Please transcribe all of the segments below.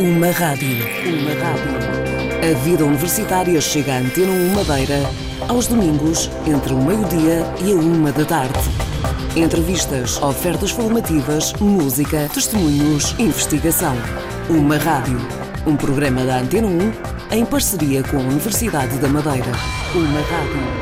Uma rádio. Uma rádio. A vida universitária chega à Antena 1 Madeira aos domingos, entre o meio-dia e a uma da tarde. Entrevistas, ofertas formativas, música, testemunhos, investigação. Uma rádio. Um programa da Antena 1 em parceria com a Universidade da Madeira. Uma rádio.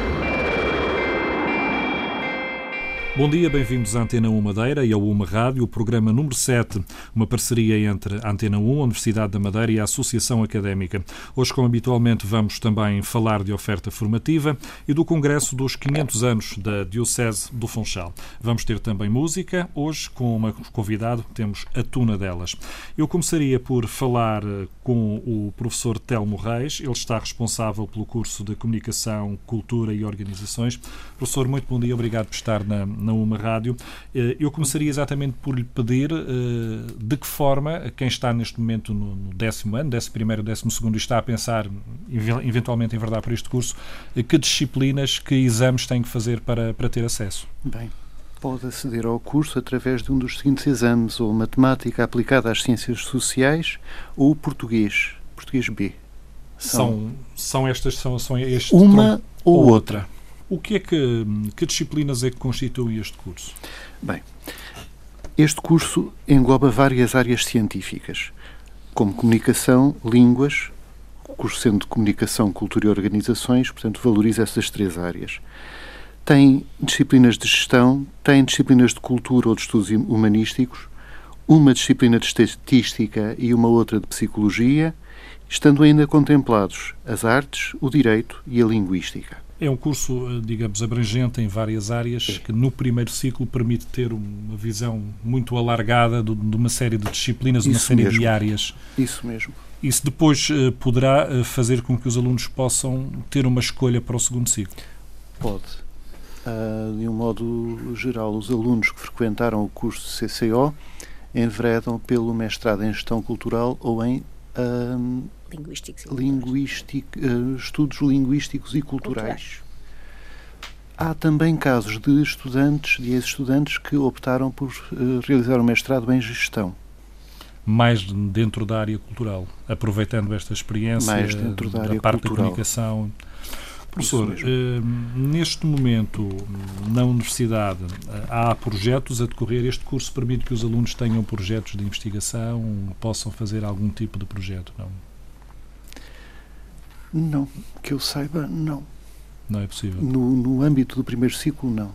Bom dia, bem-vindos à Antena 1 Madeira e ao Uma Rádio, o programa número 7, uma parceria entre a Antena 1, a Universidade da Madeira e a Associação Académica. Hoje, como habitualmente, vamos também falar de oferta formativa e do Congresso dos 500 anos da Diocese do Funchal. Vamos ter também música, hoje com uma convidado, temos a tuna delas. Eu começaria por falar eh, com o professor Telmo Reis, ele está responsável pelo curso de Comunicação, Cultura e Organizações. Professor, muito bom dia, obrigado por estar na na Uma Rádio. Eh, eu começaria exatamente por lhe pedir eh, de que forma quem está neste momento no décimo ano, décimo primeiro, décimo segundo, e está a pensar eventualmente em verdade para este curso, eh, que disciplinas, que exames tem que fazer para, para ter acesso? Bem, pode aceder ao curso através de um dos seguintes exames, ou matemática aplicada às ciências sociais, ou português, português B. São, são, são estas, são, são este Uma ou outra. outra. O que é que, que disciplinas é que constituem este curso? Bem, este curso engloba várias áreas científicas, como comunicação, línguas, curso sendo de comunicação, cultura e organizações, portanto, valoriza essas três áreas. Tem disciplinas de gestão, tem disciplinas de cultura ou de estudos humanísticos, uma disciplina de estatística e uma outra de psicologia, estando ainda contemplados as artes, o direito e a linguística. É um curso, eh, digamos, abrangente em várias áreas, que no primeiro ciclo permite ter uma visão muito alargada de, uma série de disciplinas, Isso uma série mesmo. de áreas. Isso mesmo. Isso depois uh, poderá uh, fazer com que os alunos possam ter uma escolha para o segundo ciclo? Pode. Uh, de um modo geral, os alunos que frequentaram o curso de CCO enveredam pelo mestrado em Gestão Cultural ou em linguísticos e linguístic, uh, estudos linguísticos e culturais. Há também casos de estudantes, de ex-estudantes, que optaram por uh, realizar o um mestrado em gestão. Mais dentro da área cultural, aproveitando esta experiência Mais dentro da, área parte cultural. da comunicação. Professor, eh, neste momento na universidade há projetos a decorrer. Este curso permite que os alunos tenham projetos de investigação, possam fazer algum tipo de projeto, não? Não, que eu saiba, não. Não é possível. No, no âmbito do primeiro ciclo, não.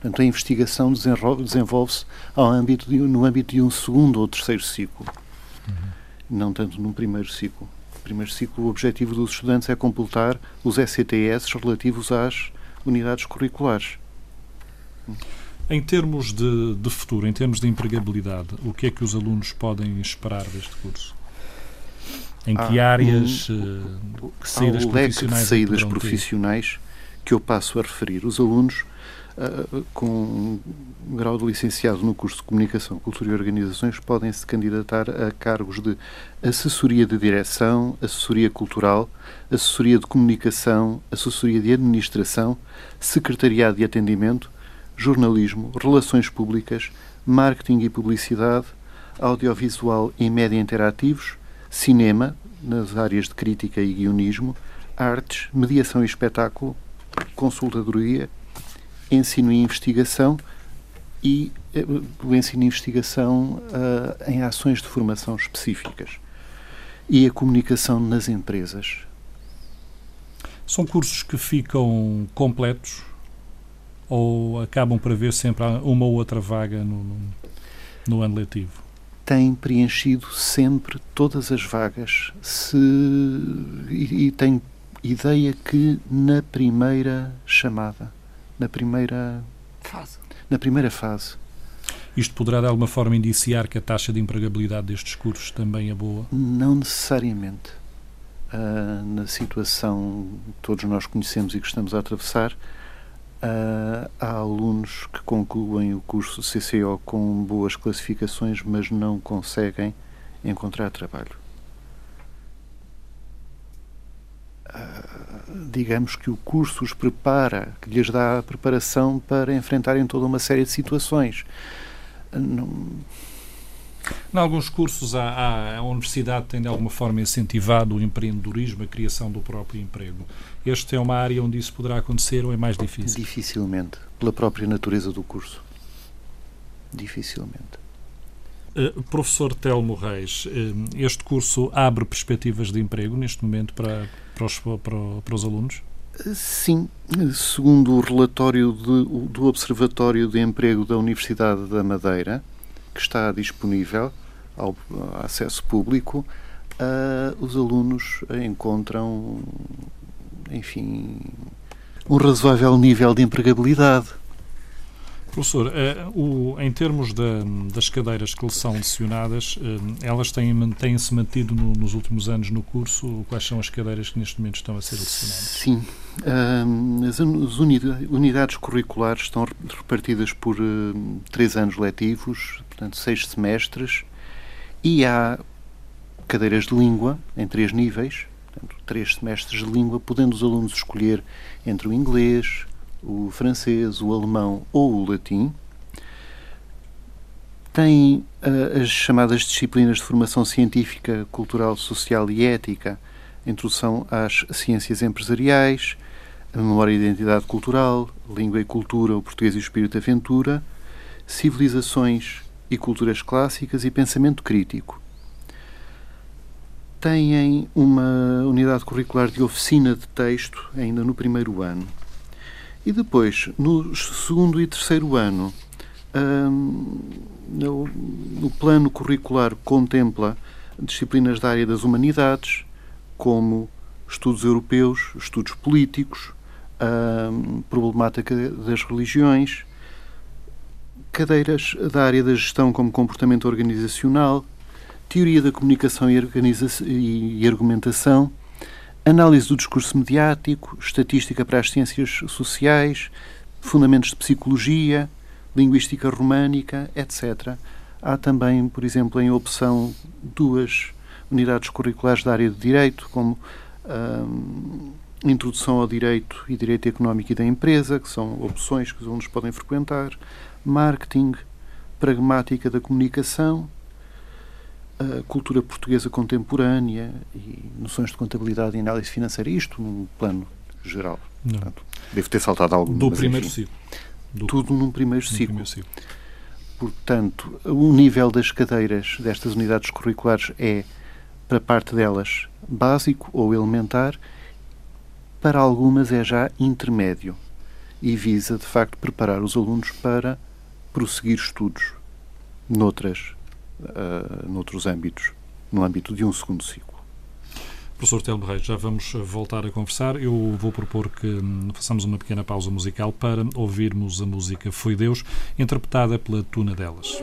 Portanto, a investigação desenvolve-se âmbito de, no âmbito de um segundo ou terceiro ciclo, uhum. não tanto num primeiro ciclo. No primeiro ciclo, o objetivo dos estudantes é completar os ECTS relativos às unidades curriculares. Em termos de, de futuro, em termos de empregabilidade, o que é que os alunos podem esperar deste curso? Em que há áreas um, que saídas há um leque de saídas profissionais que eu passo a referir. Os alunos uh, com um grau de licenciado no curso de Comunicação, Cultura e Organizações podem se candidatar a cargos de assessoria de direção, assessoria cultural, assessoria de comunicação, assessoria de administração, secretariado de atendimento, jornalismo, relações públicas, marketing e publicidade, audiovisual e média interativos, cinema, nas áreas de crítica e guionismo, artes, mediação e espetáculo, consultadoria, ensino e investigação e eh, o ensino e investigação uh, em ações de formação específicas e a comunicação nas empresas. São cursos que ficam completos ou acabam por haver sempre uma ou outra vaga no, no, no ano letivo? Tem preenchido sempre todas as vagas se, e, e tem ideia que na primeira chamada, na primeira fase. Na primeira fase. Isto poderá de alguma forma indiciar que a taxa de empregabilidade destes cursos também é boa? Não necessariamente. Uh, na situação que todos nós conhecemos e que estamos a atravessar, Uh, há alunos que concluem o curso CCO com boas classificações, mas não conseguem encontrar trabalho. Uh, digamos que o curso os prepara, que lhes dá a preparação para enfrentarem toda uma série de situações. Não... Em alguns cursos, a, a, universidade tem de alguma forma incentivado o empreendedorismo, a criação do próprio emprego. Este é uma área onde isso poderá acontecer ou é mais difícil? Dificilmente, pela própria natureza do curso. Dificilmente. Uh, professor Telmo Reis, uh, este curso abre perspectivas de emprego neste momento para, para, os, para, para os alunos? Sim, segundo o relatório de, do Observatório de Emprego da Universidade da Madeira, que está disponível ao acesso público, uh, os alunos encontram, enfim, um razoável nível de empregabilidade. Professor, uh, o, em termos da, das cadeiras que lhe são lecionadas, uh, elas têm-se têm mantido no, nos últimos anos no curso? Quais são as cadeiras que neste momento estão a ser lecionadas? Sim. Uh, as unidades curriculares estão repartidas por três anos letivos, portanto, seis semestres, e há cadeiras de língua em três níveis, portanto, três semestres de língua, podendo os alunos escolher entre o inglês, o francês, o alemão ou o latim. Tem uh, as chamadas disciplinas de formação científica, cultural, social e ética, introdução às ciências empresariais, a memória e identidade cultural, língua e cultura, o português e o espírito de aventura, civilizações e culturas clássicas e pensamento crítico. Têm uma unidade curricular de oficina de texto ainda no primeiro ano. E depois, no segundo e terceiro ano, hum, o plano curricular contempla disciplinas da área das humanidades, como estudos europeus, estudos políticos, problemática das religiões, cadeiras da área da gestão como comportamento organizacional, teoria da comunicação e, e argumentação, análise do discurso mediático, estatística para as ciências sociais, fundamentos de psicologia, linguística românica, etc. Há também, por exemplo, em opção duas unidades curriculares da área de direito, como hum, introdução ao direito e direito económico e da empresa, que são opções que os alunos podem frequentar, marketing, pragmática da comunicação, a cultura portuguesa contemporânea e noções de contabilidade e análise financeira, isto num plano geral. Portanto, devo ter saltado algo. Do primeiro enfim, ciclo. Do, tudo num primeiro ciclo. primeiro ciclo. Portanto, o nível das cadeiras destas unidades curriculares é, para parte delas, básico ou elementar, para algumas é já intermédio e visa, de facto, preparar os alunos para prosseguir estudos noutras, uh, noutros âmbitos, no âmbito de um segundo ciclo. Professor Telmo Reis, já vamos voltar a conversar. Eu vou propor que hum, façamos uma pequena pausa musical para ouvirmos a música Foi Deus, interpretada pela Tuna Delas.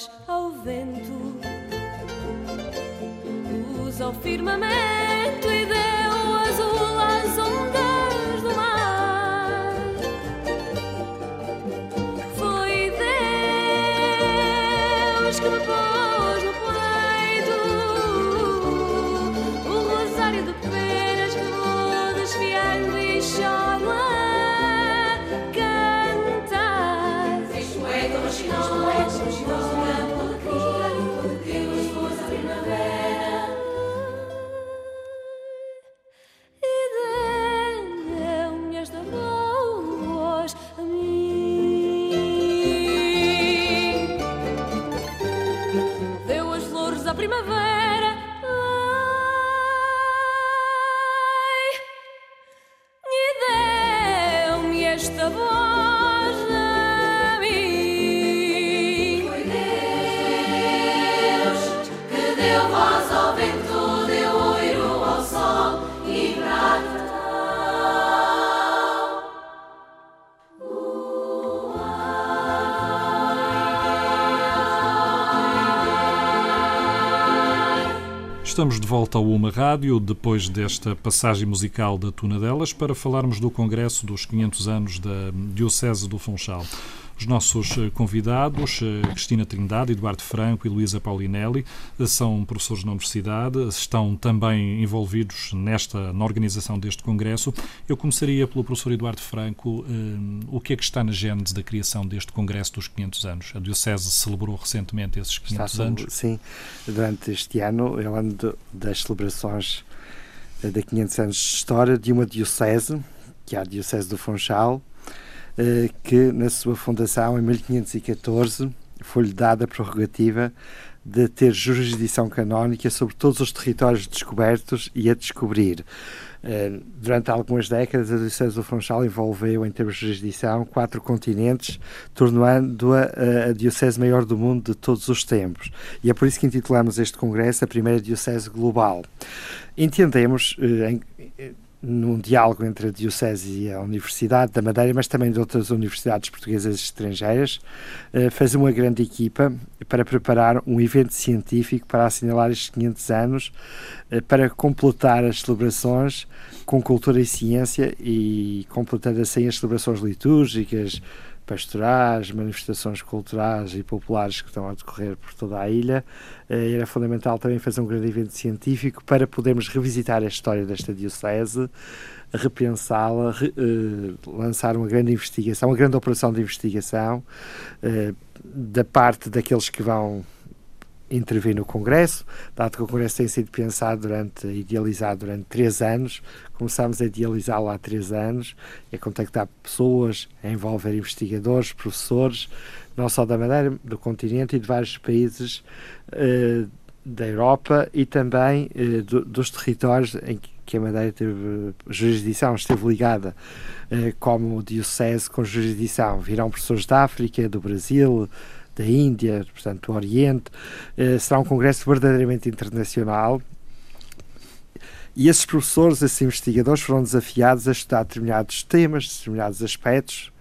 voz ao vento, luz ao firmamento e deu Estamos de volta ao Uma Rádio, depois desta passagem musical da Tuna delas, para falarmos do Congresso dos 500 anos da Diocese do Funchal. Os nossos eh, convidados, eh, Cristina Trindade, Eduardo Franco e Luísa Paulinelli, eh, são professores na Universidade, estão também envolvidos nesta, na organização deste Congresso. Eu começaria pelo professor Eduardo Franco. O que é que está na gênese da criação deste Congresso dos 500 anos? A Diocese celebrou recentemente esses 500 Está anos. Sim, durante este ano é o ano de- das celebrações de 500 anos de história de uma diocese, que é a Diocese do Funchal, que na sua fundação em 1514 foi-lhe dada a prerrogativa de ter jurisdição canónica sobre todos os territórios descobertos e a descobrir. Eh, Durante algumas décadas, a Diocese do Funchal envolveu, em termos de jurisdição, quatro continentes, tornando-a eh, a Diocese maior do mundo de todos os tempos. E é por isso que intitulamos este Congresso a primeira Diocese Global. Entendemos, eh, em- eh, num diálogo entre a Diocese e a Universidade da Madeira, mas também de outras universidades portuguesas e estrangeiras, eh, fazer uma grande equipa para preparar um evento científico para assinalar estes 500 anos, eh, para completar as celebrações com cultura e ciência e completando assim as celebrações litúrgicas, pastorais, manifestações culturais e populares que estão a decorrer por toda a ilha. Eh, Era fundamental também fazer um grande evento científico para podermos revisitar a história desta diocese, repensá-la, re- eh, lançar uma grande investigação, uma grande operação de investigação eh, da parte daqueles que vão intervir no Congresso, dado que o Congresso tem sido pensado durante, idealizado durante três anos, começámos a idealizá-lo há três anos, a contactar pessoas, a envolver investigadores, professores, não só da Madeira, do continente e de vários países eh, da Europa e também eh, do- dos territórios em que que a Madeira teve jurisdição, esteve ligada eh, como diocese com jurisdição. Virão professores da África, do Brasil, da Índia, portanto do Oriente. Eh, será um congresso verdadeiramente internacional. E esses professores, esses investigadores foram desafiados a estudar determinados temas, determinados aspectos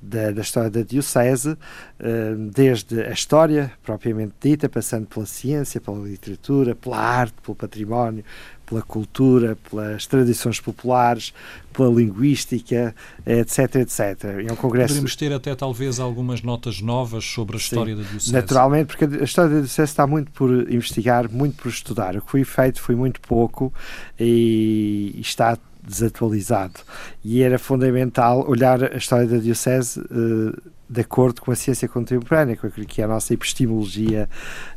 da, da história da Diocese, eh, desde a história propriamente dita, passando pela ciência, pela literatura, pela arte, pelo património, pela cultura, pelas tradições populares, pela linguística, etc, etc. É um congresso Poderemos ter até talvez algumas notas novas sobre a história da Diocese. Naturalmente, porque a história da Diocese está muito por investigar, muito por estudar. O que foi feito foi muito pouco e está desatualizado. E era fundamental olhar a história da Diocese eh, de acordo com a ciência contemporânea, com aquilo que é a nossa epistemologia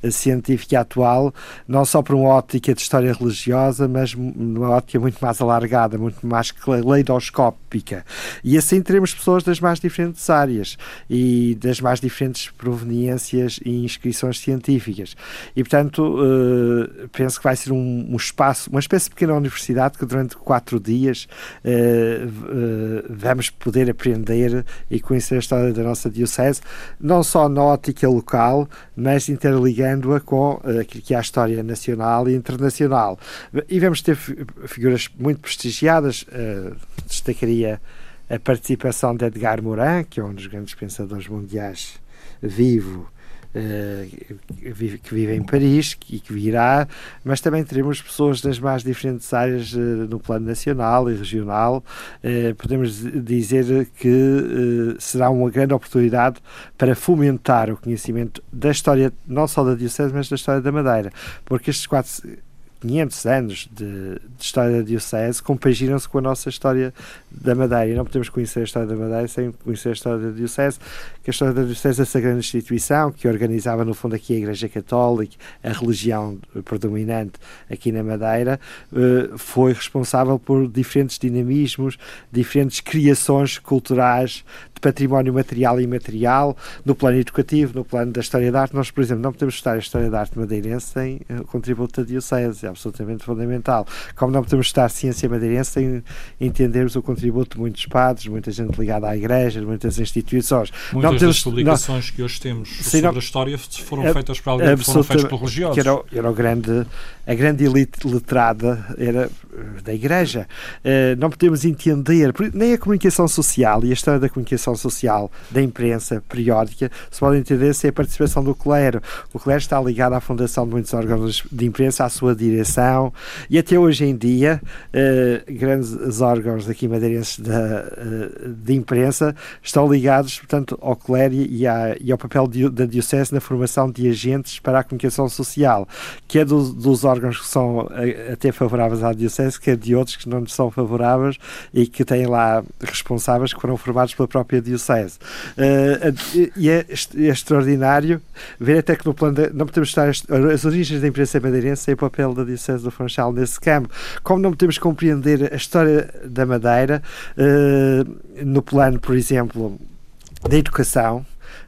eh, científica atual, não só por uma ótica de história religiosa, mas numa ótica muito mais alargada, muito mais leidoscópica. E assim teremos pessoas das mais diferentes áreas e das mais diferentes proveniências e inscrições científicas. E, portanto, uh, penso que vai ser um, espaço, uma espécie de pequena universidade que durante quatro dias uh, vamos poder aprender e conhecer a história da nossa Diocese, não só na ótica local, mas interligando-a com aquilo que é a história nacional e internacional. E vamos ter figuras muito prestigiadas, destacaria a participação de Edgar Morin, que é um dos grandes pensadores mundiais vivo, que vive em Paris e que virá, mas também teremos pessoas das mais diferentes áreas uh, no plano nacional e regional. Uh, podemos dizer que será uma grande oportunidade para fomentar o conhecimento da história, não só da Diocese, mas da história da Madeira, porque estes quatro 500 anos de, de história da Diocese compaginam-se com a nossa história da Madeira. E não podemos conhecer a história da Madeira sem conhecer a história da Diocese, que a história da Diocese é essa grande instituição que organizava, no fundo, aqui a Igreja Católica, a religião predominante aqui na Madeira, eh, foi responsável por diferentes dinamismos, diferentes criações culturais património material e imaterial, no plano educativo, no plano da história da arte. Nós, por exemplo, não podemos estudar a história da arte madeirense sem o contributo da Diocese absolutamente fundamental. Como não podemos estar ciência madeirense sem entendermos o contributo de muitos padres, muita gente ligada à igreja, de muitas instituições. Muitas podemos, das publicações não, que hoje temos sim, sobre não, a história foram é, feitas por alguém, foram feitas por religiosos. Que era, era o grande, a grande elite letrada era da igreja. Uh, não podemos entender, nem a comunicação social e a história da comunicação social, da imprensa periódica, se pode entender sem a participação do clero. O clero está ligado à fundação de muitos órgãos de imprensa, à sua direção e até hoje em dia uh, grandes órgãos aqui madeirenses da, uh, de imprensa estão ligados, portanto, ao clero e, à, e ao papel de, da Diocese na formação de agentes para a comunicação social, que é do, dos órgãos que são uh, até favoráveis à Diocese, que é de outros que não são favoráveis e que têm lá responsáveis que foram formados pela própria Diocese. e é, é, extraordinário ver até que no plano de, não podemos estar as origens da imprensa madeirense e o papel da Diocese do Funchal nesse campo. Como não podemos compreender a história da Madeira uh, no plano, por exemplo, da educação,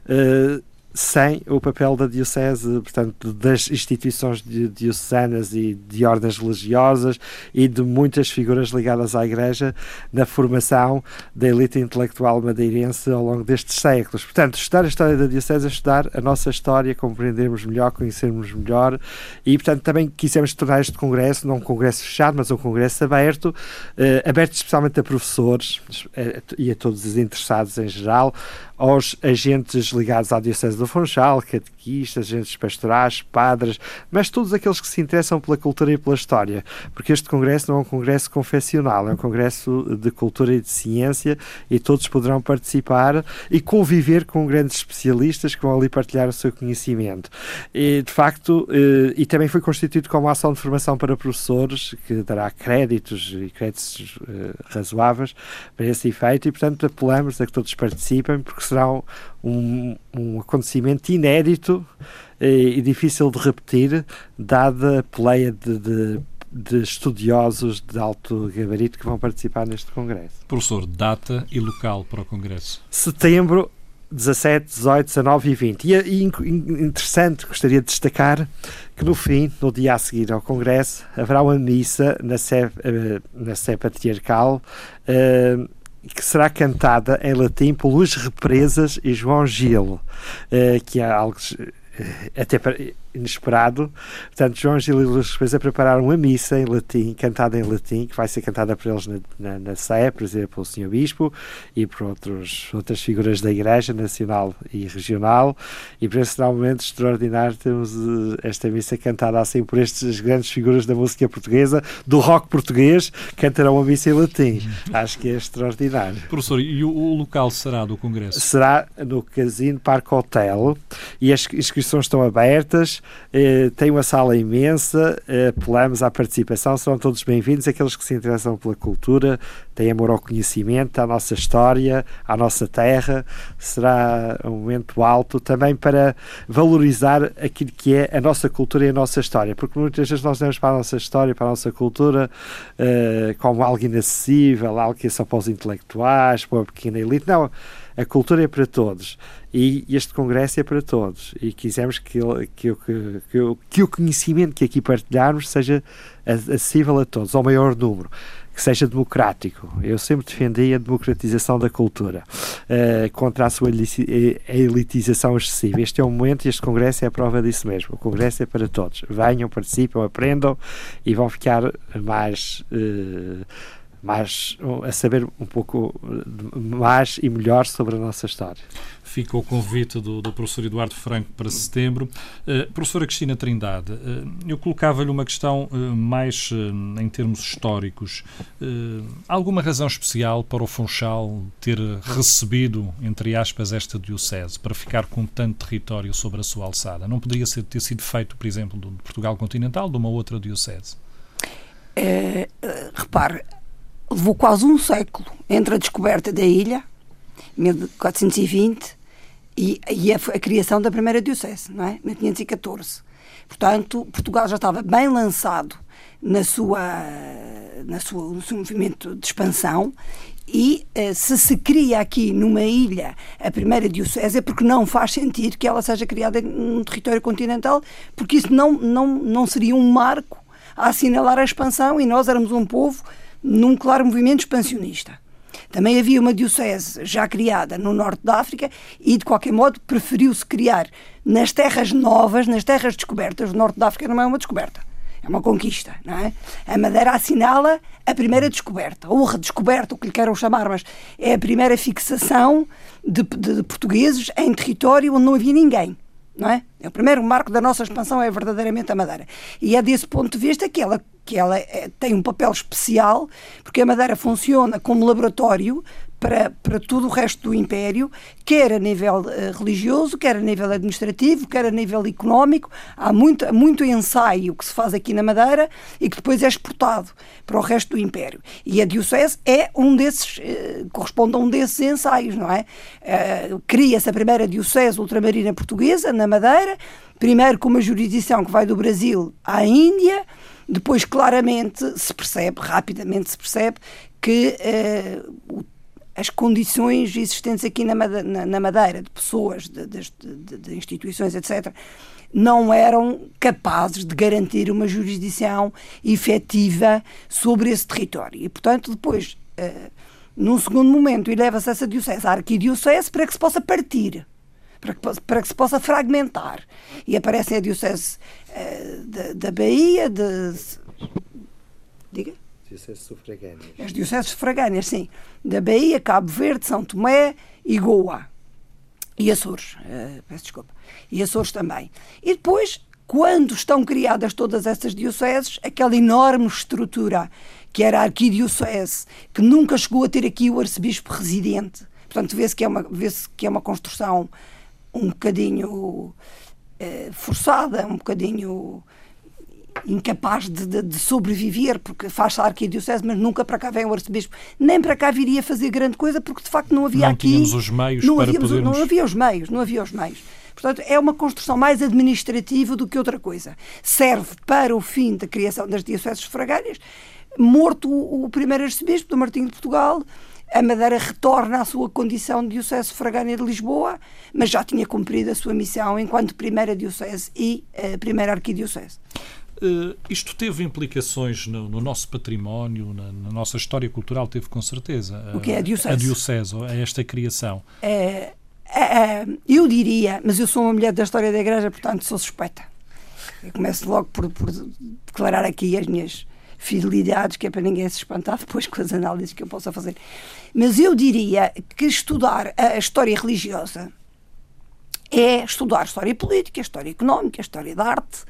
uh, sem o papel da Diocese, portanto, das instituições diocesanas e de ordens religiosas e de muitas figuras ligadas à Igreja na formação da elite intelectual madeirense ao longo destes séculos. Portanto, estudar a história da Diocese é estudar a nossa história, compreendermos melhor, conhecermos melhor e, portanto, também quisemos tornar este congresso não um congresso fechado, mas um congresso aberto, eh, aberto especialmente a professores eh, e a todos os interessados em geral, aos agentes ligados à Diocese do Funchal, catequistas, agentes pastorais, padres, mas todos aqueles que se interessam pela cultura e pela história, porque este congresso não é um congresso confessional, é um congresso de cultura e de ciência e todos poderão participar e conviver com grandes especialistas que vão ali partilhar o seu conhecimento. E, de facto, eh, e também foi constituído como ação de formação para professores, que dará créditos e créditos eh, razoáveis para esse efeito, e, portanto, apelamos a que todos participem, porque será um, um acontecimento inédito e, e, difícil de repetir, dada a pleia de, de, de estudiosos de alto gabarito que vão participar neste congresso. Professor, data e local para o congresso? Setembro 17, 18, 19 e 20. E, e interessante, gostaria de destacar que no fim, no dia a seguir ao Congresso, haverá uma missa na Sé, eh, na Sé Patriarcal. Uh, que será cantada em latim por Luís Represas e João Gil, eh, que é algo eh, até inesperado. Portanto, João Gil e Luís Despesa prepararam uma missa em latim, cantada em latim, que vai ser cantada por eles na, na, na Sé, por exemplo, pelo Sr. Bispo e por outros, outras figuras da Igreja Nacional e Regional. E por esse momento extraordinário temos uh, esta missa cantada assim por estas grandes figuras da música portuguesa, do rock português, cantarão a missa em latim. Acho que é extraordinário. Professor, e o, o local será do Congresso? Será no Casino Parque Hotel e as inscrições estão abertas eh, tem uma sala imensa, eh, apelamos à participação, serão todos bem-vindos, aqueles que se interessam pela cultura, têm amor ao conhecimento, à nossa história, à nossa terra. Será um momento alto também para valorizar aquilo que é a nossa cultura e a nossa história, porque muitas vezes nós olhamos para a nossa história, para a nossa cultura, uh, como algo inacessível, algo que é só para os intelectuais, para uma pequena elite. Não, a cultura é para todos e este congresso é para todos e quisemos que, que, que, que, que o conhecimento que aqui partilharmos seja acessível a todos, ao maior número que seja democrático. Eu sempre defendi a democratização da cultura uh, contra a sua elitização excessiva. Este é o momento e este congresso é a prova disso mesmo. O congresso é para todos. Venham, participem, aprendam e vão ficar mais. Uh, mais a saber um pouco mais e melhor sobre a nossa história fica o convite do, do professor Eduardo Franco para setembro. Uh, professora Cristina Trindade, uh, eu colocava-lhe uma questão uh, mais em termos históricos. alguma razão especial para o Funchal ter recebido, entre aspas, esta diocese, para ficar com tanto território sobre a sua alçada? Não poderia ser, ter sido feito, por exemplo, de Portugal continental, de uma outra diocese? Repare, levou quase um século entre a descoberta da ilha, 1420, e, e a, a, criação da primeira diocese, não é? 1514. Portanto, Portugal já estava bem lançado na sua, na sua, no seu movimento de expansão e uh, se se cria aqui numa ilha a primeira diocese é porque não faz sentido que ela seja criada num território continental, porque isso não, não, não seria um marco a assinalar a expansão e nós éramos um povo num claro movimento expansionista. Também havia uma diocese já criada no norte da África e, de qualquer modo, preferiu-se criar nas terras novas, nas terras descobertas. O norte da África não é uma descoberta, é uma conquista, não é? A Madeira assinala a primeira descoberta, ou redescoberta, o que lhe queiram chamar, mas é a primeira fixação de, de, de portugueses em território onde não havia ninguém não é? é? O primeiro marco da nossa expansão é verdadeiramente a Madeira. E é desse ponto de vista que ela, que ela é, tem um papel especial, porque a Madeira funciona como laboratório para, para todo o resto do Império, quer a nível uh, religioso, quer a nível administrativo, quer a nível económico. Há muito, muito ensaio que se faz aqui na Madeira e que depois é exportado para o resto do Império. E a Diocese é um desses, uh, corresponde a um desses ensaios, não é? Uh, Cria-se a primeira Diocese ultramarina portuguesa, na Madeira, primeiro com uma jurisdição que vai do Brasil à Índia, depois claramente se percebe, rapidamente se percebe, que uh, o as condições existentes aqui na Madeira, na Madeira de pessoas, de, de, de, de, instituições, etc., não eram capazes de garantir uma jurisdição efetiva sobre esse território. E, portanto, depois, uh, num segundo momento, eleva-se essa diocese à arquidiocese para que se possa partir. Para que, para que se possa fragmentar. E aparecem a diocese uh, da, da Bahia, de. Dioceses sufragâneas. As dioceses sufragâneas, sim. Da Bahia, Cabo Verde, São Tomé e Goa. E Açores, uh, peço desculpa. E Açores também. E depois, quando estão criadas todas essas dioceses, aquela enorme estrutura que era a arquidiocese, que nunca chegou a ter aqui o arcebispo residente. Portanto, vê-se que, é uma, vê que é uma construção um bocadinho uh, forçada, um bocadinho incapaz de, de, de, sobreviver, porque faz-se a arquidiocese, mas nunca para cá vem o arcebispo. Nem para cá viria fazer grande coisa, porque de facto não havia não aqui... Não tínhamos os meios não para podermos... Não havia os meios, não havia os meios. Portanto, é uma construção mais administrativa do que outra coisa. Serve para o fim da criação das dioceses sufragâneas. Morto o, o primeiro arcebispo, do Martinho de Portugal, a Madeira retorna à sua condição de diocese sufragânea de Lisboa, mas já tinha cumprido a sua missão enquanto primeira diocese e uh, primeira arquidiocese. Uh, isto teve implicações no, no nosso património, na, na, nossa história cultural, teve com certeza. O que é a Diocese? A Diocese, esta criação. É, é, eu diria, mas eu sou uma mulher da história da Igreja, portanto sou suspeita. Eu começo logo por, por declarar aqui as minhas fidelidades, que é para ninguém se espantar depois com as análises que eu possa fazer. Mas eu diria que estudar a história religiosa é estudar a história política, a história económica, a história da arte,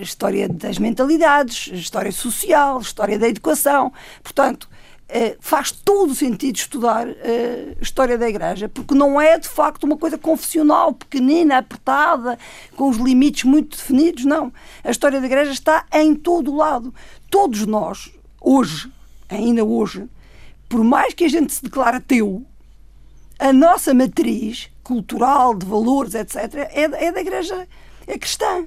história das mentalidades, história social, história da educação. Portanto, Uh, faz todo o sentido estudar a história da Igreja, porque não é de facto uma coisa confessional, pequenina, apertada, com os limites muito definidos, não. A história da Igreja está em todo o lado. Todos nós, hoje, ainda hoje, por mais que a gente se declare ateu, a nossa matriz cultural, de valores, etc., é, é da Igreja é cristã.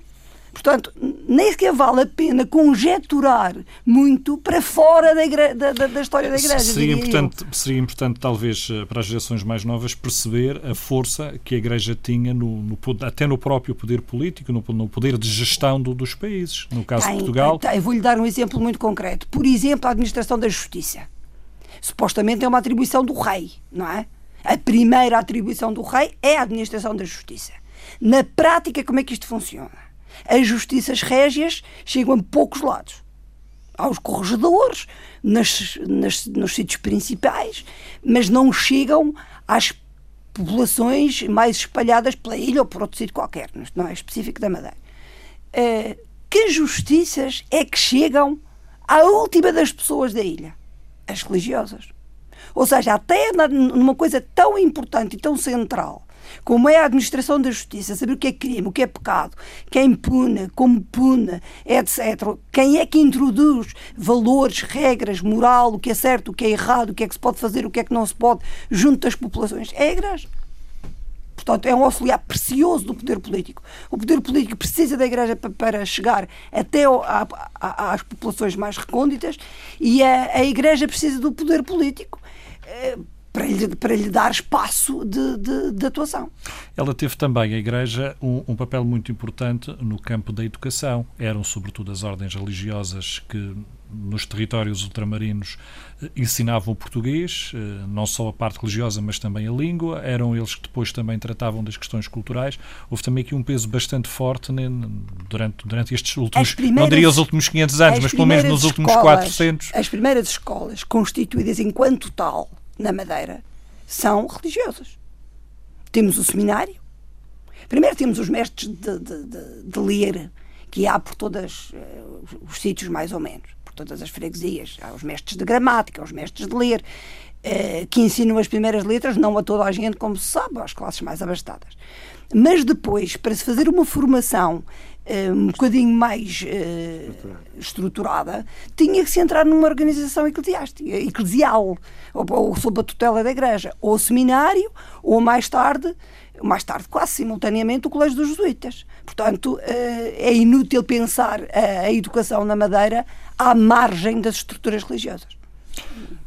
Portanto, nem sequer vale a pena conjecturar muito para fora da, da, da, história da Igreja. Seria importante, seria importante, talvez, eh, para as gerações mais novas, perceber a força que a Igreja tinha, no, no até no próprio poder político, no, no poder de gestão do, dos países. No caso tem, de Portugal. Tem, eu vou-lhe dar um exemplo muito concreto. Por exemplo, a administração da justiça. Supostamente é uma atribuição do rei, não é? A primeira atribuição do rei é a administração da justiça. Na prática, como é que isto funciona? As justiças régias chegam a poucos lados. Aos corregedores, nas, nas, nos sítios principais, mas não chegam às populações mais espalhadas pela ilha ou por outro sítio qualquer, não é específico da Madeira. Uh, que justiças é que chegam à última das pessoas da ilha? As religiosas. Ou seja, até numa coisa tão importante e tão central como é a administração da justiça, saber o que é crime, o que é pecado, quem pune, como pune, etc. Quem é que introduz valores, regras, moral, o que é certo, o que é errado, o que é que se pode fazer, o que é que não se pode, junto das populações? É a Igreja. Portanto, é um auxiliar precioso do poder político. O poder político precisa da Igreja para chegar até às populações mais recônditas e a, a Igreja precisa do poder político eh, para lhe, para lhe dar espaço de, de, de, atuação. Ela teve também, a Igreja, um, um, papel muito importante no campo da educação. Eram, sobretudo, as ordens religiosas que, nos territórios ultramarinos, eh, ensinavam o português, eh, não só a parte religiosa, mas também a língua. Eram eles que depois também tratavam das questões culturais. Houve também aqui um peso bastante forte né, durante, durante estes últimos, não diria os últimos 500 anos, mas pelo menos nos últimos escolas, 400. As primeiras escolas, constituídas enquanto tal, na Madeira são religiosas. Temos o seminário. Primeiro temos os mestres de, de, de, de ler, que há por todos eh, os sítios, mais ou menos, por todas as freguesias. Há os mestres de gramática, os mestres de ler, uh, que ensinam as primeiras letras, não a toda a gente, como se sabe, às classes mais abastadas. Mas depois, para se fazer uma formação um bocadinho mais uh, estruturada, tinha que se entrar numa organização eclesiástica, eclesial, ou, ou sob a tutela da Igreja, ou seminário, ou mais tarde, mais tarde, quase simultaneamente, o Colégio dos Jesuítas. Portanto, uh, é inútil pensar a, a educação na Madeira à margem das estruturas religiosas.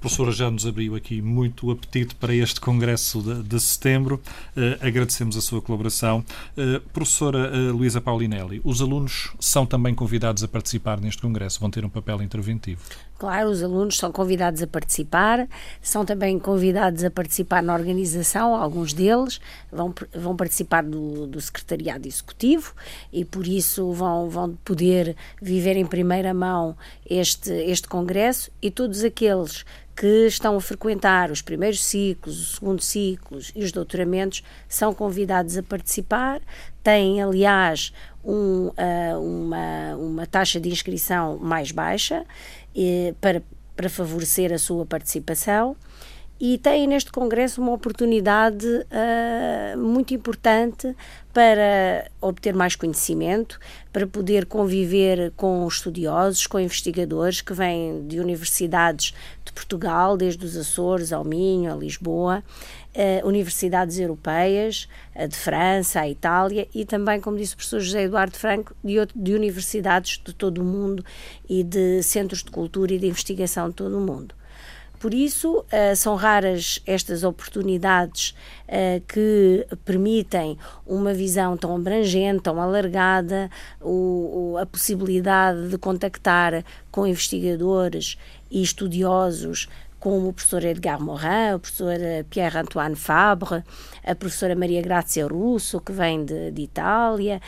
Professora já nos abriu aqui muito apetite para este congresso de, de setembro. Uh, agradecemos a sua colaboração. Uh, professora uh, Luísa Paulinelli, os alunos são também convidados a participar neste congresso, vão ter um papel interventivo. Claro, os alunos são convidados a participar, são também convidados a participar na organização, alguns deles vão, vão participar do, do secretariado executivo e por isso vão, vão poder viver em primeira mão este, este congresso e todos aqueles que estão a frequentar os primeiros ciclos, os segundos ciclos e os doutoramentos são convidados a participar. Têm, aliás, um, uh, uma, uma taxa de inscrição mais baixa eh, para, para favorecer a sua participação e têm neste Congresso uma oportunidade uh, muito importante para obter mais conhecimento, para poder conviver com estudiosos, com investigadores que vêm de universidades de Portugal, desde os Açores ao Minho, a Lisboa, uh, universidades europeias, uh, de França, a Itália e também, como disse o professor José Eduardo Franco, de, outro, de universidades de todo o mundo e de centros de cultura e de investigação de todo o mundo. Por isso, uh, são raras estas oportunidades uh, que permitem uma visão tão abrangente, tão alargada, o, o, a possibilidade de contactar com investigadores e estudiosos como o professor Edgar Morin, o professor eh, Pierre-Antoine Fabre, a professora Maria Grazia Russo, que vem de, de Itália,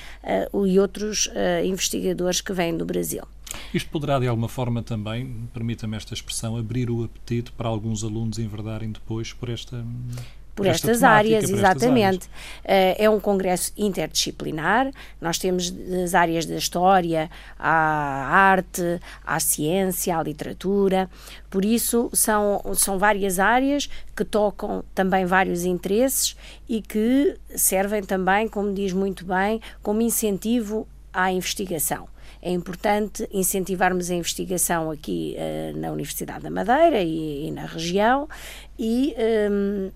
uh, e outros uh, investigadores que vêm do Brasil. Isto poderá, de alguma forma, também, permita-me esta expressão, abrir o apetite para alguns alunos enverdarem depois por esta por esta estas áreas, exatamente. Áreas. É um congresso interdisciplinar. Nós temos as áreas da história, a arte, a ciência, a literatura. Por isso, são, são várias áreas que tocam também vários interesses e que servem também, como diz muito bem, como incentivo à investigação. É importante incentivarmos a investigação aqui uh, na Universidade da Madeira e, e na região e. Um,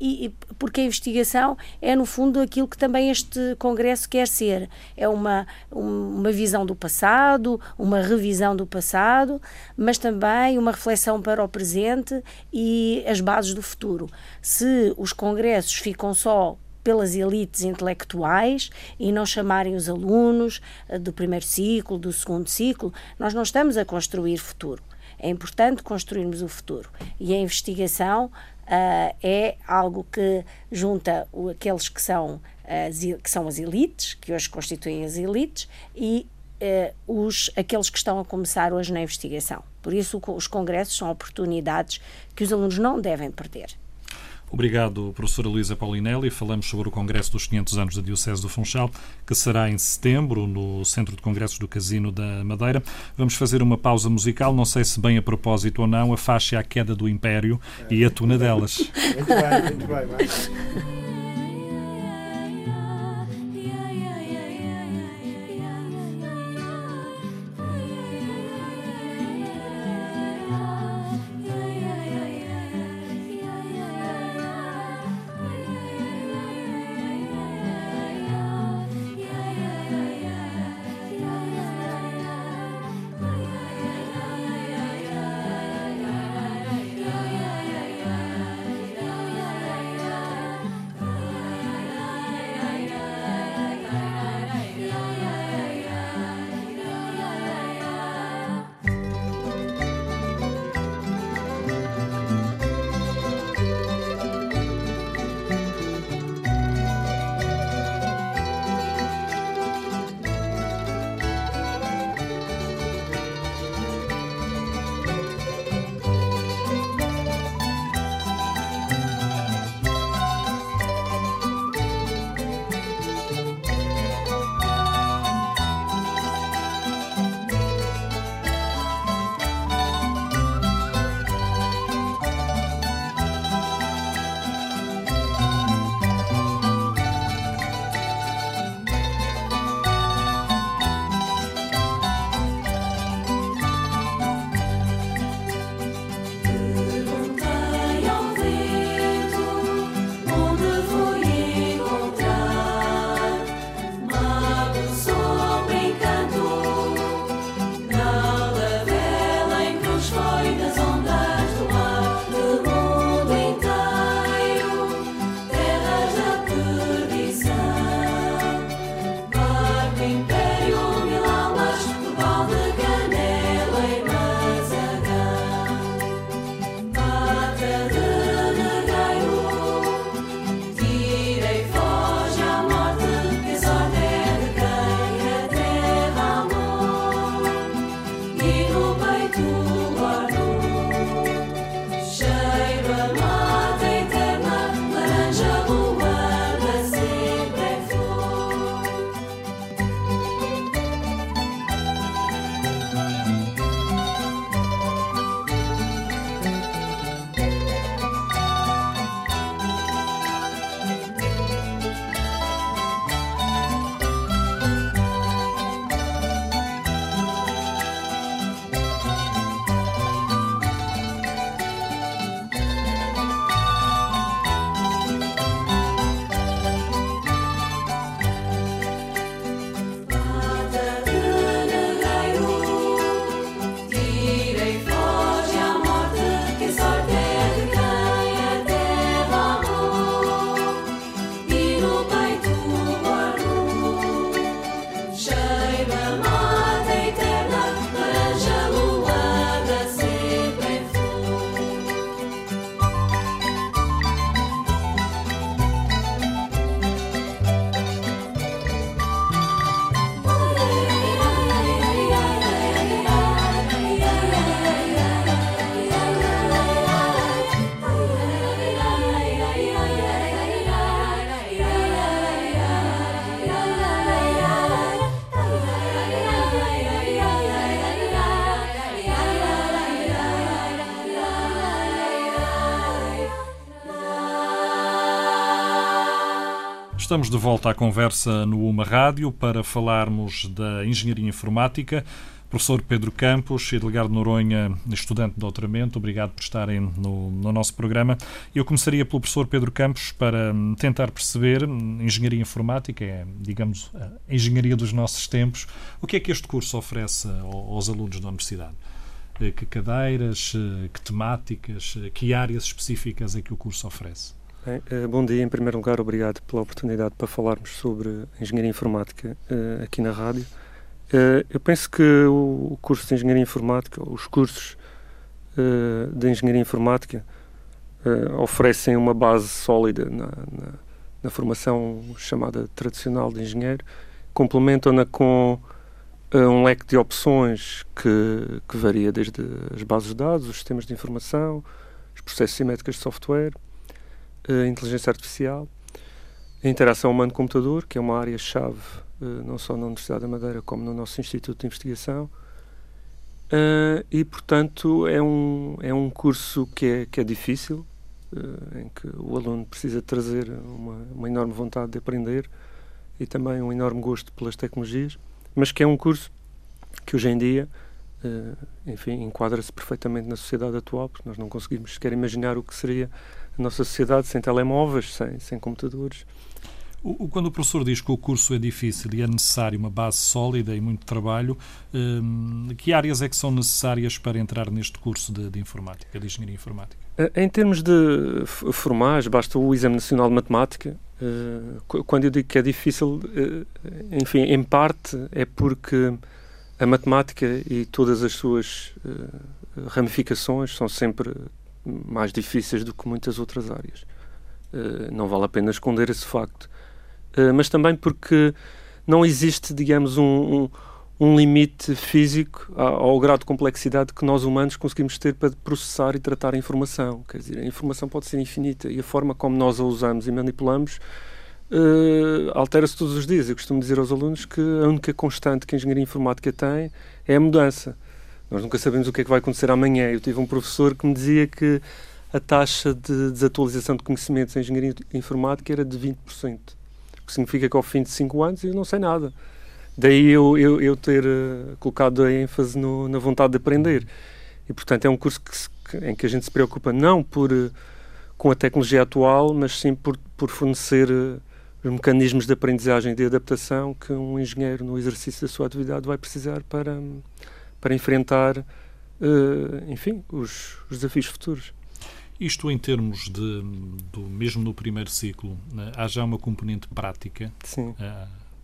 e, porque a investigação é no fundo aquilo que também este congresso quer ser é uma uma visão do passado uma revisão do passado mas também uma reflexão para o presente e as bases do futuro se os congressos ficam só pelas elites intelectuais e não chamarem os alunos eh, do primeiro ciclo, do segundo ciclo, nós não estamos a construir futuro. É importante construirmos o futuro. E a investigação uh, é algo que junta o, aqueles que são, as, que são as elites, que hoje constituem as elites, e uh, os, aqueles que estão a começar hoje na investigação. Por isso, os congressos são oportunidades que os alunos não devem perder. Obrigado, professora Luísa Paulinelli. Falamos sobre o Congresso dos 500 anos da Diocese do Funchal, que será em setembro no Centro de Congressos do Casino da Madeira. Vamos fazer uma pausa musical, não sei se bem a propósito ou não, a faixa é A Queda do Império e a tuna delas. Muito bem, muito bem. Vai. Estamos de volta à conversa no Uma Rádio para falarmos da engenharia informática. Professor Pedro Campos e delegado de Noronha, estudante de doutoramento, obrigado por estarem no, no, nosso programa. Eu começaria pelo professor Pedro Campos para tentar perceber, engenharia informática é, digamos, a engenharia dos nossos tempos. O que é que este curso oferece aos alunos da universidade? Eh, que cadeiras, eh, que temáticas, eh, que áreas específicas é que o curso oferece? Bem, bom dia, em primeiro lugar, obrigado pela oportunidade para falarmos sobre engenharia informática aqui na rádio. Eu penso que o curso de engenharia informática, os cursos de engenharia informática, oferecem uma base sólida na, na, na formação chamada tradicional de engenheiro, complementam-na com um leque de opções que, que varia desde as bases de dados, os sistemas de informação, os processos simétricos de software, a inteligência artificial, a interação humano-computador, que é uma área-chave eh, não só na Universidade da Madeira como no nosso Instituto de Investigação. Uh, e, portanto, é um, é um curso que é, que é difícil, em que o aluno precisa trazer uma, uma enorme vontade de aprender e também um enorme gosto pelas tecnologias mas que é um curso que hoje em dia, enfim, enquadra-se perfeitamente na sociedade atual, porque nós não conseguimos sequer imaginar o que seria a nossa sociedade sem telemóveis, sem, sem computadores. O, quando o professor diz que o curso é difícil e é necessário uma base sólida e muito trabalho, hum, que áreas é que são necessárias para entrar neste curso de, de informática, de engenharia informática? Eh, em termos de formais, basta o Exame Nacional de Matemática, Uh, quando eu digo que é difícil, uh, enfim, em parte é porque a matemática e todas as suas ramificações são sempre mais difíceis do que muitas outras áreas. não vale a pena esconder esse facto. mas também porque não existe, digamos, um, um um limite físico ao, grau de complexidade que nós humanos conseguimos ter para processar e tratar a informação. Quer dizer, a informação pode ser infinita e a forma como nós a usamos e manipulamos uh, altera-se todos os dias. Eu costumo dizer aos alunos que a única constante que a engenharia informática tem é a mudança. Nós nunca sabemos o que é que vai acontecer amanhã. Eu tive um professor que me dizia que a taxa de desatualização de conhecimentos em engenharia informática era de 20%. O que significa que ao fim de 5 anos eu não sei nada. Daí eu, eu, eu ter uh, colocado a ênfase no, na vontade de aprender. E, portanto, é um curso que se, em que a gente se preocupa não por, uh, com a tecnologia atual, mas sim por, por fornecer uh, os mecanismos de aprendizagem e de adaptação que um engenheiro, no exercício da sua atividade, vai precisar para, para enfrentar, enfim, os, os desafios futuros. Isto em termos de, do mesmo no primeiro ciclo, né, há já uma componente prática, Sim.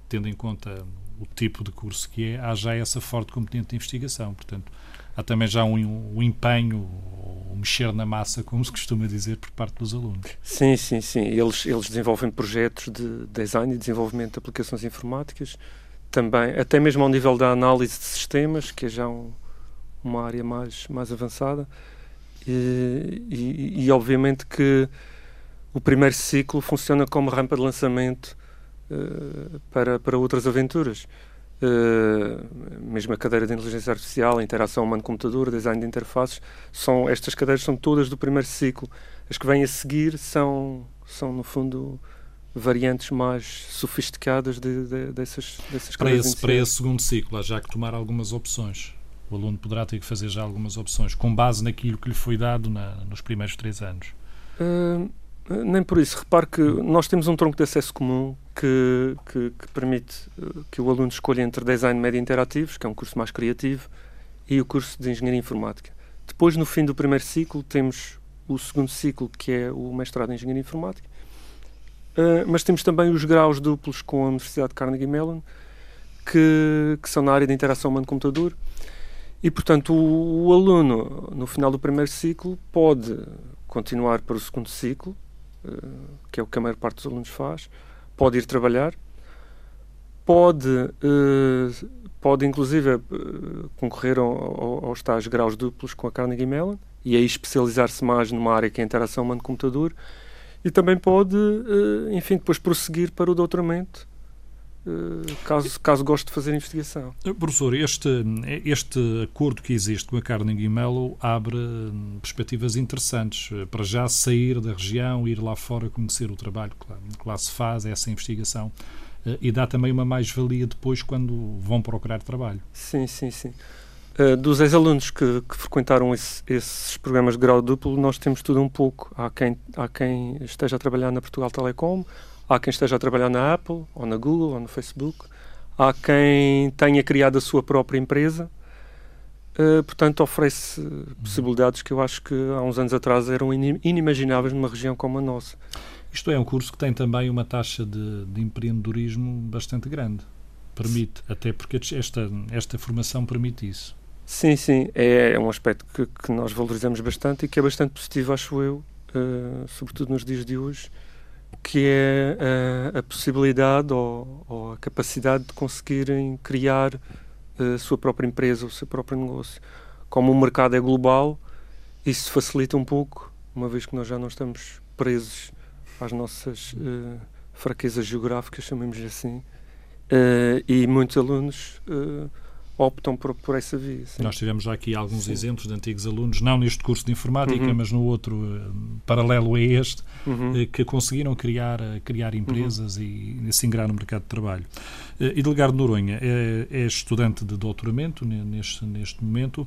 tendo em conta o tipo de curso que é, há já essa forte componente de investigação. Portanto, há também já um, um empenho, um mexer na massa, como se costuma dizer, por parte dos alunos. Sim, sim, sim. Eles, eles desenvolvem projetos de design e desenvolvimento de aplicações informáticas, também, até mesmo ao nível da análise de sistemas, que é já um, uma área mais, mais avançada. E, e, e, obviamente que o primeiro ciclo funciona como rampa de lançamento eh, para, para outras aventuras. Uh, mesmo a cadeira de inteligência artificial, a interação humano-computador, design de interfaces, são, estas cadeiras são todas do primeiro ciclo. As que vêm a seguir são, são no fundo, variantes mais sofisticadas de, de, dessas, dessas para esse, para esse segundo ciclo, há já que tomar algumas opções. O aluno poderá ter que fazer já algumas opções, com base naquilo que lhe foi dado na, nos primeiros três anos. Uh, nem por isso. Repare que nós temos um tronco de acesso comum que, que, que, permite eh, que o aluno escolha entre design média interativos, que é um curso mais criativo, e o curso de engenharia informática. Depois, no fim do primeiro ciclo, temos o segundo ciclo, que é o mestrado em engenharia informática. Uh, mas temos também os graus duplos com a Universidade de Carnegie Mellon, que, que são na área de interação humano-computador. E, portanto, o, o, aluno, no final do primeiro ciclo, pode continuar para o segundo ciclo, uh, que é o que a maior parte dos alunos faz, pode ir trabalhar, pode, uh, pode inclusive concorrer ao, ao, aos tais graus duplos com a Carnegie Mellon e aí especializar-se mais numa área que é a interação humano-computador e também pode, uh, enfim, depois prosseguir para o doutoramento eh, caso, caso goste de fazer investigação. Eh, professor, este, este acordo que existe com a Carnegie Mellon abre hum, perspectivas interessantes eh, para já sair da região, ir lá fora conhecer o trabalho que lá, se faz, essa investigação, e dá também uma mais-valia depois quando vão procurar trabalho. Sim, sim, sim. Uh, dos ex-alunos que, que, frequentaram esse, esses programas de grau duplo, nós temos tudo um pouco. Há quem, há quem esteja a trabalhar na Portugal Telecom, Há quem esteja a trabalhar na Apple, ou na Google, ou no Facebook. Há quem tenha criado a sua própria empresa. Uh, portanto, oferece possibilidades que eu acho que há uns anos atrás eram inimagináveis numa região como a nossa. Isto é um curso que tem também uma taxa de, de empreendedorismo bastante grande. Permite, até porque esta, esta formação permite isso. Sim, sim, é, é um aspecto que, que, nós valorizamos bastante e que é bastante positivo, acho eu, uh, sobretudo nos dias de hoje, que é a, a possibilidade ou, ou, a capacidade de conseguirem criar a sua própria empresa, o seu próprio negócio. Como o mercado é global, isso facilita um pouco, uma vez que nós já não estamos presos às nossas uh, fraquezas geográficas, chamemos assim, uh, e muitos alunos uh, optam por, por essa via. Sim. Nós tivemos já aqui alguns sim. exemplos de antigos alunos, não neste curso de informática, uhum. mas no outro uh, paralelo a este, uhum. uh, que conseguiram criar, uh, criar empresas uhum. e, e se ingrar no mercado de trabalho. Uh, Delgado Noronha é, é, estudante de doutoramento neste, neste momento.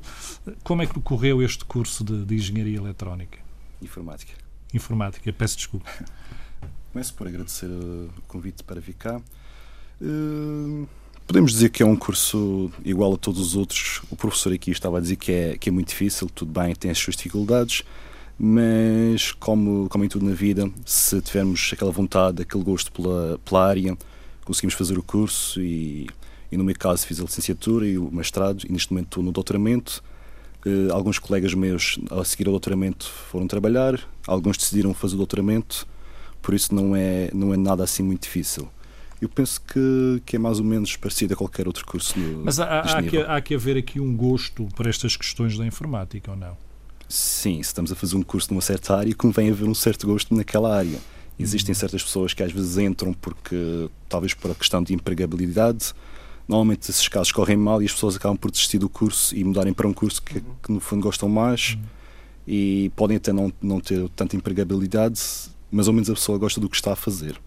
Como é que correu este curso de, de Engenharia Eletrónica? Informática. Informática, peço desculpa. Começo por agradecer o convite para vir cá. Uh Podemos dizer que é um curso igual a todos os outros. O professor aqui estava a dizer que é, que é muito difícil, tudo bem, tem as suas dificuldades, mas como, como em tudo na vida, se tivermos aquela vontade, aquele gosto pela, pela área, conseguimos fazer o curso e, e no meu caso fiz a licenciatura e o mestrado e neste momento estou no doutoramento. Uh, alguns colegas meus a seguir ao doutoramento foram trabalhar, alguns decidiram fazer o doutoramento, por isso não é, não é nada assim muito difícil. Eu penso que, que é mais ou menos parecido a qualquer outro curso. No, Mas há, há, que, há que haver aqui um gosto para estas questões da informática, ou não? Sim, se estamos a fazer um curso numa certa área, convém haver um certo gosto naquela área. Existem uhum. certas pessoas que às vezes entram porque, talvez por a questão de empregabilidade, normalmente esses casos correm mal e as pessoas acabam por desistir do curso e mudarem para um curso que, que no fundo gostam mais uhum. e podem até não, não ter tanta empregabilidade, mas ao menos a pessoa gosta do que está a fazer.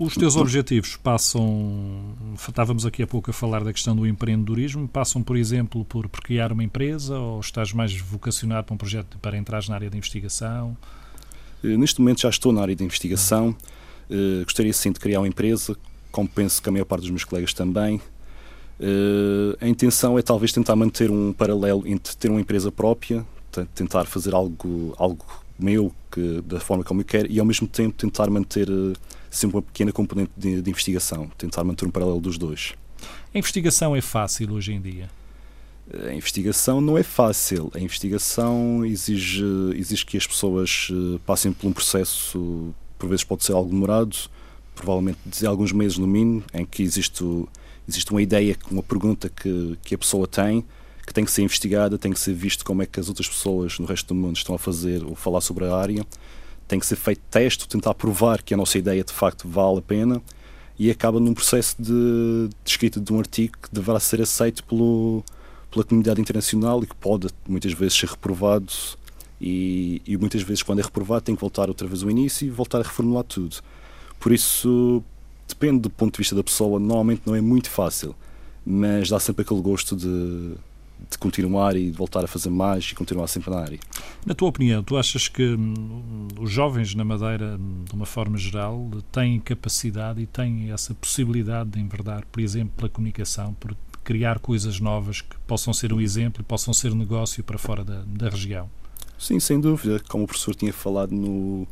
Os teus objetivos passam, estávamos aqui há pouco a falar da questão do empreendedorismo, passam, por exemplo, por, por criar uma empresa ou estás mais vocacionado para um projeto para entrar na área de investigação? Eh, neste momento já estou na área de investigação, uh, gostaria sim de criar uma empresa, como penso que a maior parte dos meus colegas também. Uh, a intenção é talvez tentar manter um paralelo entre ter uma empresa própria, tentar fazer algo, algo meu que, da forma como eu quero e ao mesmo tempo tentar manter sempre uma pequena componente de, de, investigação, tentar manter um paralelo dos dois. A investigação é fácil hoje em dia? A investigação não é fácil. A investigação exige, exige que as pessoas uh, passem por um processo, por vezes pode ser algo demorado, provavelmente de alguns meses no mínimo, em que existe, existe uma ideia, uma pergunta que, que a pessoa tem, que tem que ser investigada, tem que ser visto como é que as outras pessoas no resto do mundo estão a fazer ou falar sobre a área, tem que ser feito teste, tentar provar que a nossa ideia de facto vale a pena e acaba num processo de, de escrita de um artigo que deverá ser aceito pelo, pela comunidade internacional e que pode muitas vezes ser reprovado e, e, muitas vezes quando é reprovado tem que voltar outra vez ao início e voltar a reformular tudo. Por isso depende do ponto de vista da pessoa, normalmente não é muito fácil, mas dá sempre aquele gosto de, de continuar e de voltar a fazer mais e continuar sempre na área. Na tua opinião, tu achas que hum, os jovens na Madeira, hum, de uma forma geral, têm capacidade e têm essa possibilidade de enverdar, por exemplo, pela comunicação, por criar coisas novas que possam ser um exemplo e possam ser um negócio para fora da, da região? Sim, sem dúvida. Como o professor tinha falado no,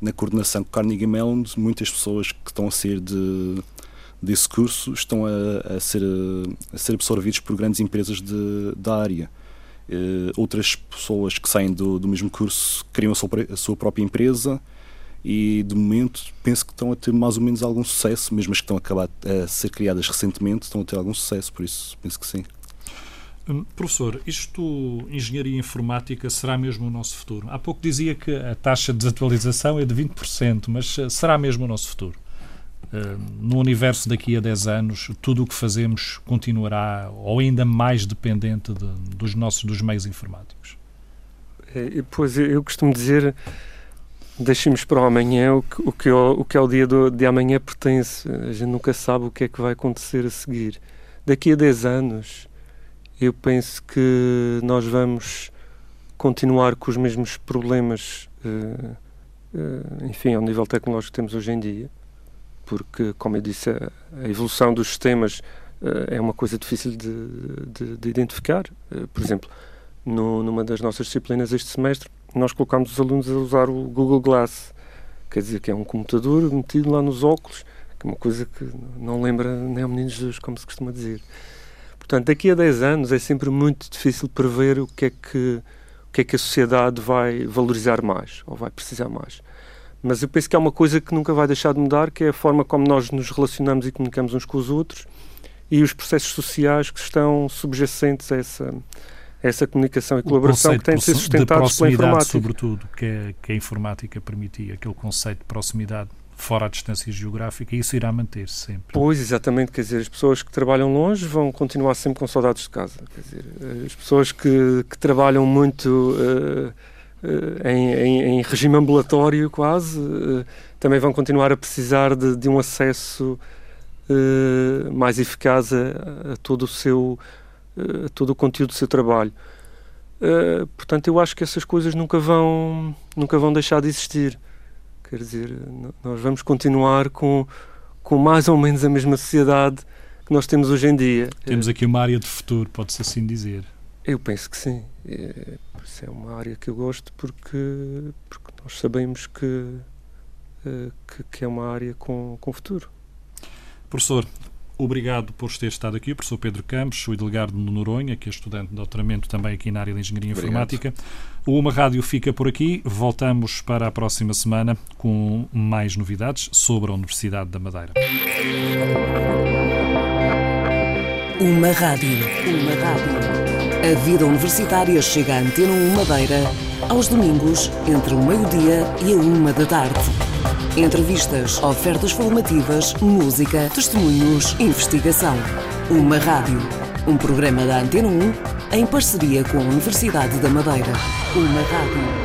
na coordenação com Carnegie Mellon, muitas pessoas que estão a sair de desse curso estão a, a, ser, a ser absorvidos por grandes empresas de, da área. Uh, outras pessoas que saem do, do mesmo curso criam a sua, a sua, própria empresa e, de momento, penso que estão a ter mais ou menos algum sucesso, mesmo as que estão a, acabar, a ser criadas recentemente, estão a ter algum sucesso, por isso penso que sim. Hum, professor, isto, engenharia informática, será mesmo o nosso futuro? Há pouco dizia que a taxa de desatualização é de 20%, mas eh, será mesmo o nosso futuro? No universo daqui a 10 anos, tudo o que fazemos continuará ou ainda mais dependente de, dos nossos dos meios informáticos? É, pois eu costumo dizer deixemos para o amanhã o que, o que, é o que é dia do, de amanhã pertence. A gente nunca sabe o que é que vai acontecer a seguir. Daqui a 10 anos, eu penso que nós vamos continuar com os mesmos problemas, uh, uh, enfim, ao nível tecnológico que temos hoje em dia, porque, como eu disse, a, evolução dos sistemas uh, é uma coisa difícil de, de, de identificar. por exemplo, no, numa das nossas disciplinas este semestre, nós colocámos os alunos a usar o Google Glass, quer dizer, que é um computador metido lá nos óculos, que é uma coisa que não lembra nem ao menino Jesus, como se costuma dizer. Portanto, daqui a 10 anos é sempre muito difícil prever o que é que, o que, é que a sociedade vai valorizar mais, ou vai precisar mais. Mas eu penso que há uma coisa que nunca vai deixar de mudar, que é a forma como nós nos relacionamos e comunicamos uns com os outros e os processos sociais que estão subjacentes a essa, essa comunicação e colaboração que tem de ser sustentados pela informática. sobretudo, que, é, que a informática permitia, aquele conceito de proximidade fora a distância geográfica, e isso irá manter-se sempre. Pois, exatamente, quer dizer, as pessoas que trabalham longe vão continuar sempre com saudades de casa, quer dizer, as pessoas que, que trabalham muito uh, em, em, em, regime ambulatório quase, uh, também vão continuar a precisar de, de um acesso mais eficaz a, a todo o seu uh, todo o conteúdo do seu trabalho. Portanto, eu acho que essas coisas nunca vão, nunca vão deixar de existir. Quer dizer, nós vamos continuar com, com mais ou menos a mesma sociedade que nós temos hoje em dia. Temos aqui uma área de futuro, pode-se assim dizer. Eu penso que sim. É, é uma área que eu gosto porque, porque nós sabemos que, que, que é uma área com, com futuro. Professor, Obrigado por ter estado aqui, o professor Pedro Campos, o delegado de Noronha, que é estudante de doutoramento também aqui na área de Engenharia Obrigado. Informática. O Uma Rádio fica por aqui. Voltamos para a próxima semana com mais novidades sobre a Universidade da Madeira. Uma Rádio. Uma Rádio. A vida universitária chega à Antena 1 Madeira aos domingos entre o meio-dia e a uma da tarde. Entrevistas, ofertas formativas, música, testemunhos, investigação. Uma rádio. Um programa da Antena 1 em parceria com a Universidade da Madeira. Uma rádio.